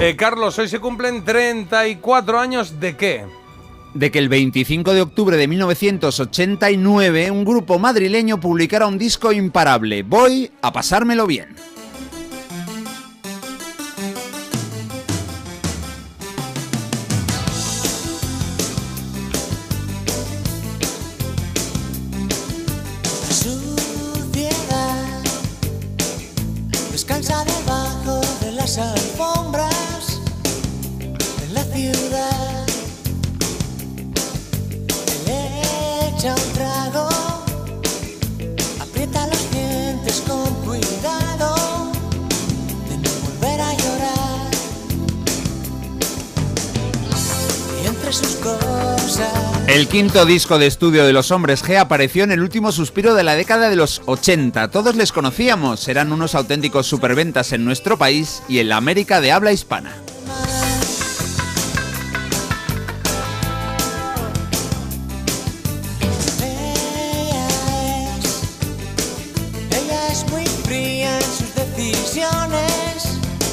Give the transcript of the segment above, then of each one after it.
Eh, Carlos, hoy se cumplen 34 años de qué? de que el 25 de octubre de 1989 un grupo madrileño publicara un disco imparable, Voy a pasármelo bien. El quinto disco de estudio de los hombres G apareció en el último suspiro de la década de los 80. Todos les conocíamos, eran unos auténticos superventas en nuestro país y en la América de habla hispana.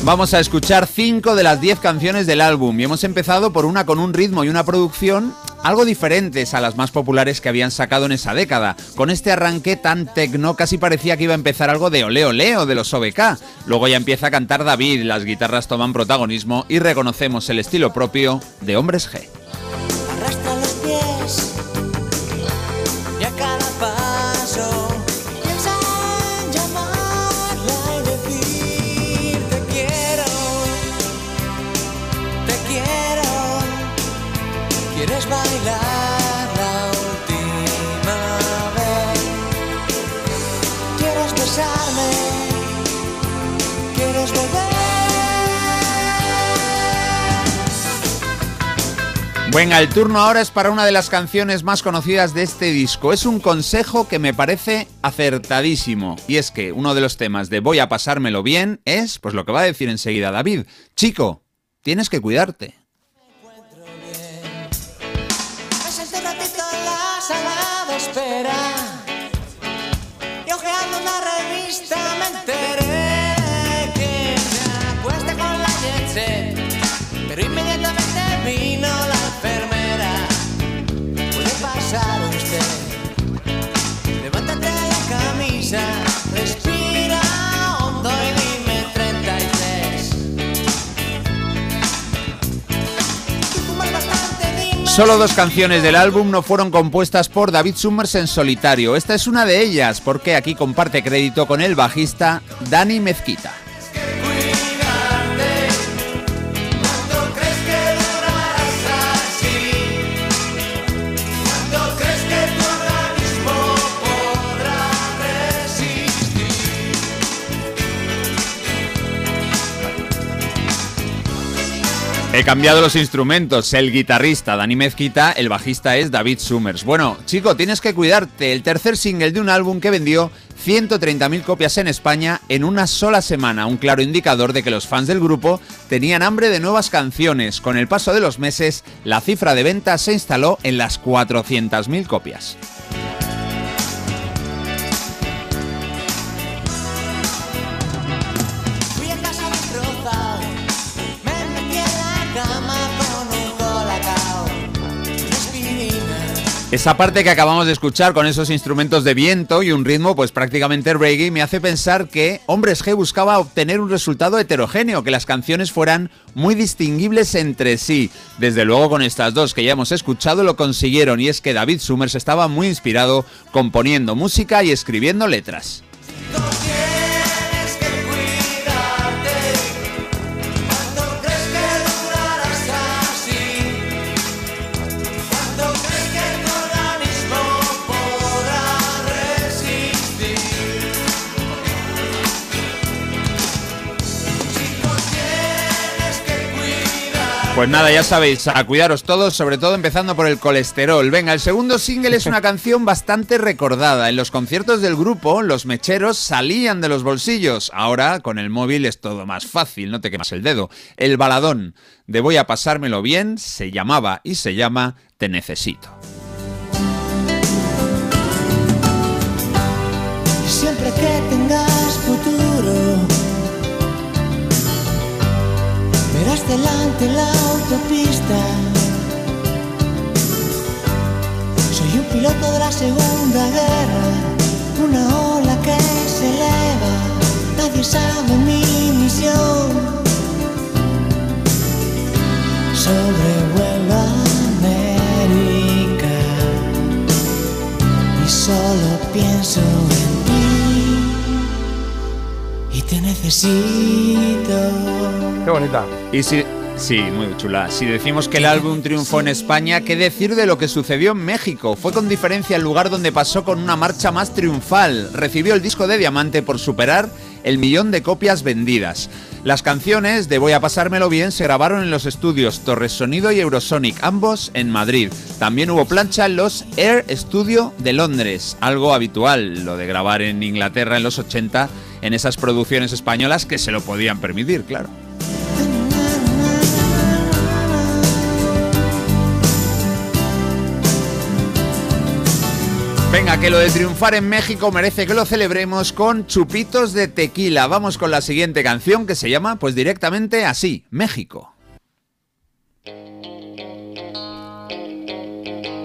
Vamos a escuchar 5 de las 10 canciones del álbum y hemos empezado por una con un ritmo y una producción algo diferentes a las más populares que habían sacado en esa década. Con este arranque tan tecno casi parecía que iba a empezar algo de Ole Ole o de los OBK. Luego ya empieza a cantar David, las guitarras toman protagonismo y reconocemos el estilo propio de Hombres G. besarme? ¿Quieres volver? Venga, el turno ahora es para una de las canciones más conocidas de este disco. Es un consejo que me parece acertadísimo. Y es que uno de los temas de Voy a pasármelo bien es, pues lo que va a decir enseguida David. Chico, tienes que cuidarte. Me senté un ratito en la sala de espera diferente. Solo dos canciones del álbum no fueron compuestas por David Summers en solitario. Esta es una de ellas, porque aquí comparte crédito con el bajista Dani Mezquita. He cambiado los instrumentos. El guitarrista Dani Mezquita, el bajista es David Summers. Bueno, chico, tienes que cuidarte. El tercer single de un álbum que vendió 130.000 copias en España en una sola semana. Un claro indicador de que los fans del grupo tenían hambre de nuevas canciones. Con el paso de los meses, la cifra de ventas se instaló en las 400.000 copias. Esa parte que acabamos de escuchar con esos instrumentos de viento y un ritmo pues prácticamente reggae me hace pensar que Hombres G buscaba obtener un resultado heterogéneo, que las canciones fueran muy distinguibles entre sí. Desde luego con estas dos que ya hemos escuchado lo consiguieron y es que David Summers estaba muy inspirado componiendo música y escribiendo letras. Pues nada, ya sabéis, a cuidaros todos, sobre todo empezando por el colesterol. Venga, el segundo single es una canción bastante recordada. En los conciertos del grupo, los mecheros salían de los bolsillos. Ahora, con el móvil es todo más fácil, no te quemas el dedo. El baladón de Voy a pasármelo bien se llamaba y se llama Te necesito. Siempre que tengas futuro, verás delante la piloto de la Segunda Guerra, una ola que se eleva. Nadie sabe mi misión. Sobrevuelo América y solo pienso en ti y te necesito. Qué bonita. Y si... Sí, muy chula. Si decimos que el álbum triunfó en España, ¿qué decir de lo que sucedió en México? Fue con diferencia el lugar donde pasó con una marcha más triunfal. Recibió el disco de diamante por superar el millón de copias vendidas. Las canciones de Voy a pasármelo bien se grabaron en los estudios Torres Sonido y Eurosonic, ambos en Madrid. También hubo plancha en los Air Studio de Londres, algo habitual, lo de grabar en Inglaterra en los 80 en esas producciones españolas que se lo podían permitir, claro. Venga, que lo de triunfar en México merece que lo celebremos con chupitos de tequila. Vamos con la siguiente canción que se llama pues directamente así, México.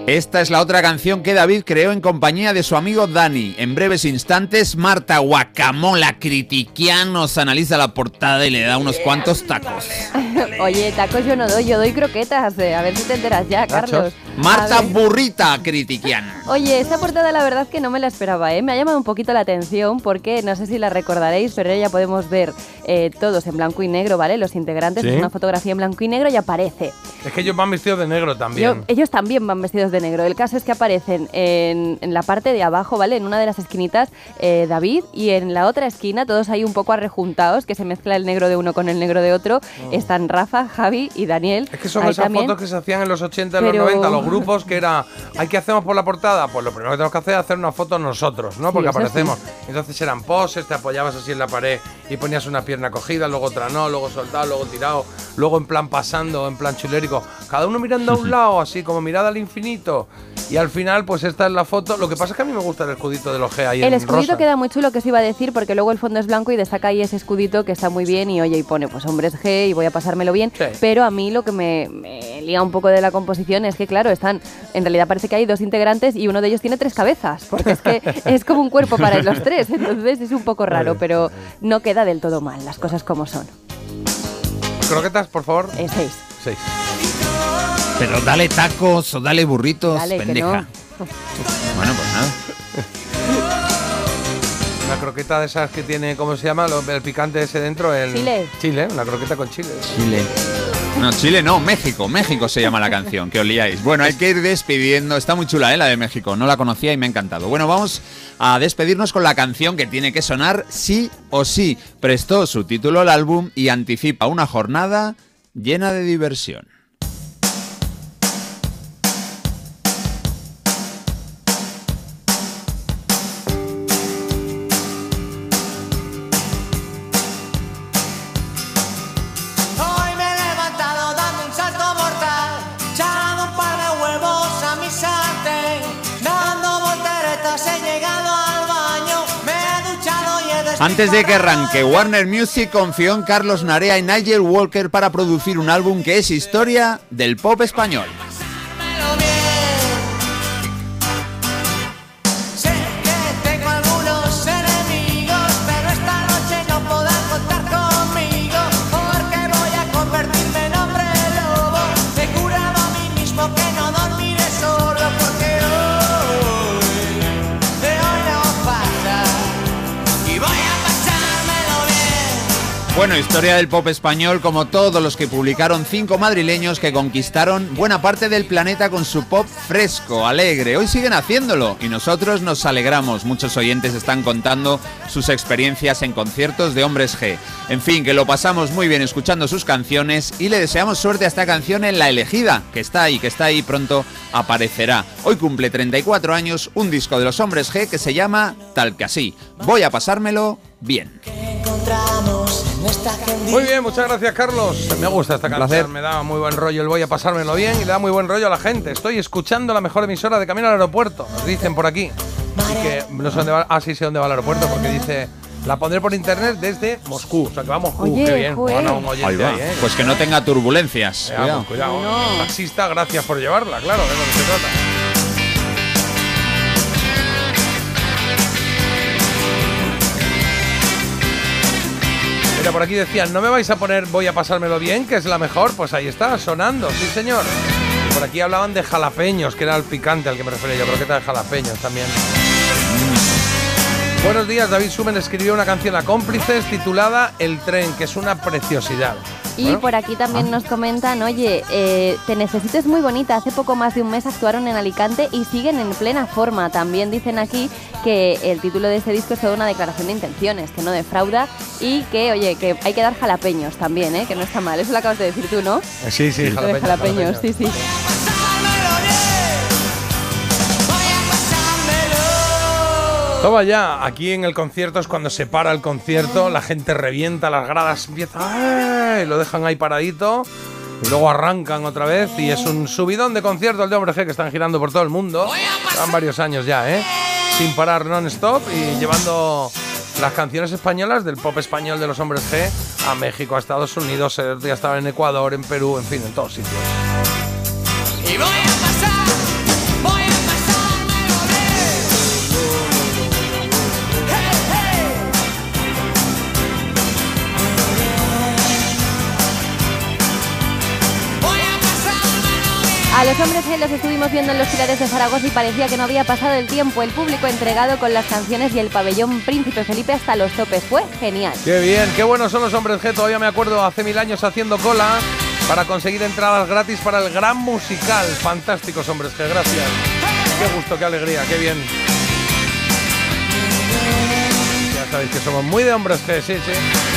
Esta es la otra canción que David creó en compañía de su amigo Dani. En breves instantes, Marta Guacamola Critiquian nos analiza la portada y le da unos cuantos tacos. Oye, tacos yo no doy, yo doy croquetas. eh, A ver si te enteras ya, Carlos. Marta. Burrita Critiquian. Oye, esta portada la verdad que no me la esperaba, ¿eh? Me ha llamado un poquito la atención porque no sé si la recordaréis, pero ya podemos ver eh, todos en blanco y negro, ¿vale? Los integrantes, Sí. es una fotografía en blanco y negro y aparece. Es que ellos van vestidos de negro también. Yo- ellos también van vestidos de negro. El caso es que aparecen en, en la parte de abajo, ¿vale? En una de las esquinitas, eh, David, y en la otra esquina, todos ahí un poco arrejuntados, que se mezcla el negro de uno con el negro de otro. Están Rafa, Javi y Daniel. Oh. Es que son Ahí esas también. fotos que se hacían en los 80, en Pero- los 90, los grupos que era, ¿hay qué hacemos por la portada? Pues lo primero que tenemos que hacer es hacer una foto nosotros, ¿no? Sí, Porque sí. aparecemos. Entonces eran poses, te apoyabas así en la pared y ponías una pierna cogida, luego otra no, luego soltado, luego tirado, luego en plan pasando, en plan chulérico. Cada uno mirando a un lado, así como mirada al infinito. Y al final, pues esta es la foto. Lo que pasa es que a mí me gusta el escudito de los G ahí El en escudito rosa. queda muy chulo, que os iba a decir, porque luego el fondo es blanco y destaca ahí ese escudito que está muy bien y oye, y pone pues hombres G y voy a pasármelo bien. Sí. Pero a mí lo que me, me lía un poco de la composición es que, claro, están, en realidad parece que hay dos integrantes y uno de ellos tiene tres cabezas, porque es que es como un cuerpo para los tres, entonces es un poco raro, pero no queda del todo mal, las cosas como son. Croquetas, por favor. Eh, seis. Seis. Pero dale tacos o dale burritos, Dale, que pendeja. no. Bueno, pues nada. Una croqueta de esas que tiene, ¿cómo se llama? El picante ese dentro. El Chile. Chile, una croqueta con chile. Chile. No, Chile no, México. México se llama la canción, que os liáis. Bueno, hay que ir despidiendo. Está muy chula, ¿eh? La de México. No la conocía y me ha encantado. Bueno, vamos a despedirnos con la canción que tiene que sonar sí o sí. Prestó su título al álbum y anticipa una jornada llena de diversión. Antes de que arranque, Warner Music confió en Carlos Narea y Nigel Walker para producir un álbum que es historia del pop español. Bueno, historia del pop español como todos los que publicaron cinco madrileños que conquistaron buena parte del planeta con su pop fresco, alegre. Hoy siguen haciéndolo y nosotros nos alegramos. Muchos oyentes están contando sus experiencias en conciertos de Hombres G. En fin, que lo pasamos muy bien escuchando sus canciones y le deseamos suerte a esta canción en La Elegida, que está ahí, que está ahí pronto aparecerá. Hoy cumple 34 años un disco de los Hombres G que se llama Tal que así. Voy a pasármelo bien. Muy bien, muchas gracias, Carlos. Me gusta esta canción, me da muy buen rollo. El voy a pasármelo bien y le da muy buen rollo a la gente. Estoy escuchando la mejor emisora de camino al aeropuerto, nos dicen por aquí. Y que no sé dónde va. Ah, sí, sé dónde va el aeropuerto, porque dice La pondré por internet desde Moscú. O sea que vamos, Moscú, Oye, qué bien. Bueno, un oyente Ahí va. ahí, ¿eh? Pues que no tenga turbulencias. Veamos, Cuidado. cuidado. Bueno. Taxista, gracias por llevarla, claro, de lo que se trata. Mira, por aquí decían, ¿no me vais a poner voy a pasármelo bien, que es la mejor? Pues ahí está, sonando, sí señor. Por aquí hablaban de jalapeños, que era el picante al que me refería yo, croqueta de jalapeños también. Buenos días, David Sumen escribió una canción a cómplices titulada El tren, que es una preciosidad. Y Bueno, por aquí también nos comentan, oye, eh, Te Necesito es muy bonita. Hace poco más de un mes actuaron en Alicante y siguen en plena forma. También dicen aquí que el título de este disco es toda una declaración de intenciones, que no defrauda y que, oye, que hay que dar jalapeños también, ¿eh? que no está mal. Eso lo acabas de decir tú, ¿no? Sí, sí, de jalapeños, sí, sí. Toma ya, aquí en el concierto es cuando se para el concierto, la gente revienta las gradas, empieza, ¡ay! lo dejan ahí paradito y luego arrancan otra vez y es un subidón de concierto el de Hombre G que están girando por todo el mundo. Llevan varios años ya, ¿eh? Sin parar non-stop y llevando las canciones españolas del pop español de los Hombres G a México, a Estados Unidos, ya estaba en Ecuador, en Perú, en fin, en todos sitios. Los estuvimos viendo en los pilares de Zaragoza y parecía que no había pasado el tiempo. El público entregado con las canciones y el pabellón Príncipe Felipe hasta los topes. Fue genial. Qué bien, qué buenos son los hombres G. Todavía me acuerdo hace mil años haciendo cola para conseguir entradas gratis para el gran musical. Fantásticos hombres G, gracias. Qué gusto, qué alegría, qué bien. Ya sabéis que somos muy de hombres G, sí, sí.